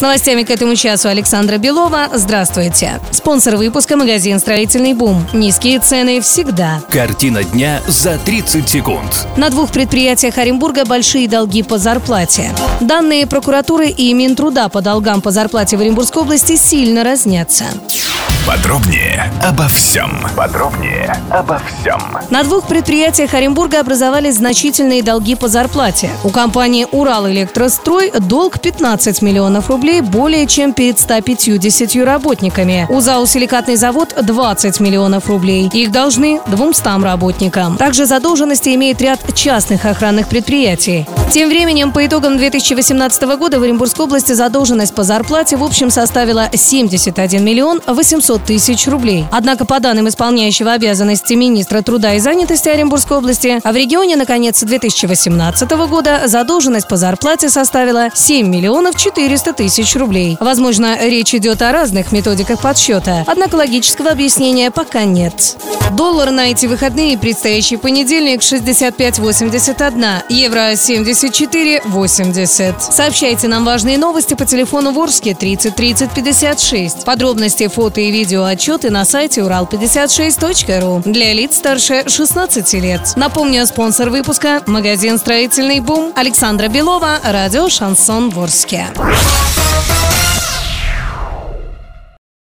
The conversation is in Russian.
С новостями к этому часу Александра Белова. Здравствуйте. Спонсор выпуска – магазин «Строительный бум». Низкие цены всегда. Картина дня за 30 секунд. На двух предприятиях Оренбурга большие долги по зарплате. Данные прокуратуры и Минтруда по долгам по зарплате в Оренбургской области сильно разнятся. Подробнее обо всем. Подробнее обо всем. На двух предприятиях Оренбурга образовались значительные долги по зарплате. У компании «Урал-Электрострой» долг 15 миллионов рублей более чем перед 150 работниками. У ЗАО «Силикатный завод» 20 миллионов рублей. Их должны 200 работникам. Также задолженности имеет ряд частных охранных предприятий. Тем временем, по итогам 2018 года в Оренбургской области задолженность по зарплате в общем составила 71 миллион 800 тысяч рублей. Однако, по данным исполняющего обязанности министра труда и занятости Оренбургской области, в регионе на конец 2018 года задолженность по зарплате составила 7 миллионов 400 тысяч рублей. Возможно, речь идет о разных методиках подсчета, однако логического объяснения пока нет. Доллар на эти выходные предстоящий понедельник 65.81, евро 74.80. Сообщайте нам важные новости по телефону Ворске 30 30 56. Подробности, фото и видео отчеты на сайте урал56.ру для лиц старше 16 лет. Напомню, спонсор выпуска – магазин «Строительный бум» Александра Белова, радио «Шансон Ворске».